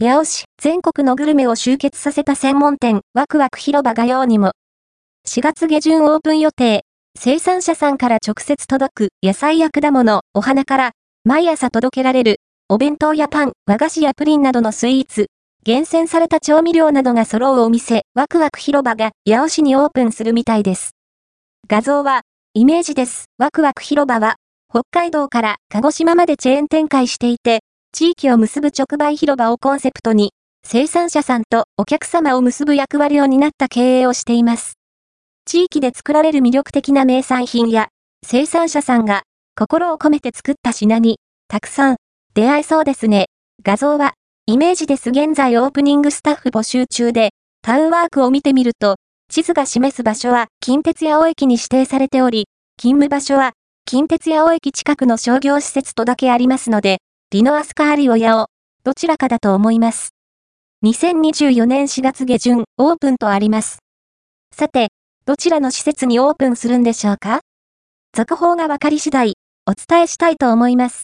八尾市、全国のグルメを集結させた専門店、ワクワク広場が用にも。4月下旬オープン予定。生産者さんから直接届く野菜や果物、お花から、毎朝届けられる、お弁当やパン、和菓子やプリンなどのスイーツ、厳選された調味料などが揃うお店、ワクワク広場が八尾市にオープンするみたいです。画像は、イメージです。ワクワク広場は、北海道から鹿児島までチェーン展開していて、地域を結ぶ直売広場をコンセプトに、生産者さんとお客様を結ぶ役割を担った経営をしています。地域で作られる魅力的な名産品や、生産者さんが心を込めて作った品に、たくさん出会えそうですね。画像はイメージです現在オープニングスタッフ募集中で、タウンワークを見てみると、地図が示す場所は近鉄八尾駅に指定されており、勤務場所は近鉄八尾駅近くの商業施設とだけありますので、リノアスカーリオヤオ、どちらかだと思います。2024年4月下旬、オープンとあります。さて、どちらの施設にオープンするんでしょうか？続報がわかり次第、お伝えしたいと思います。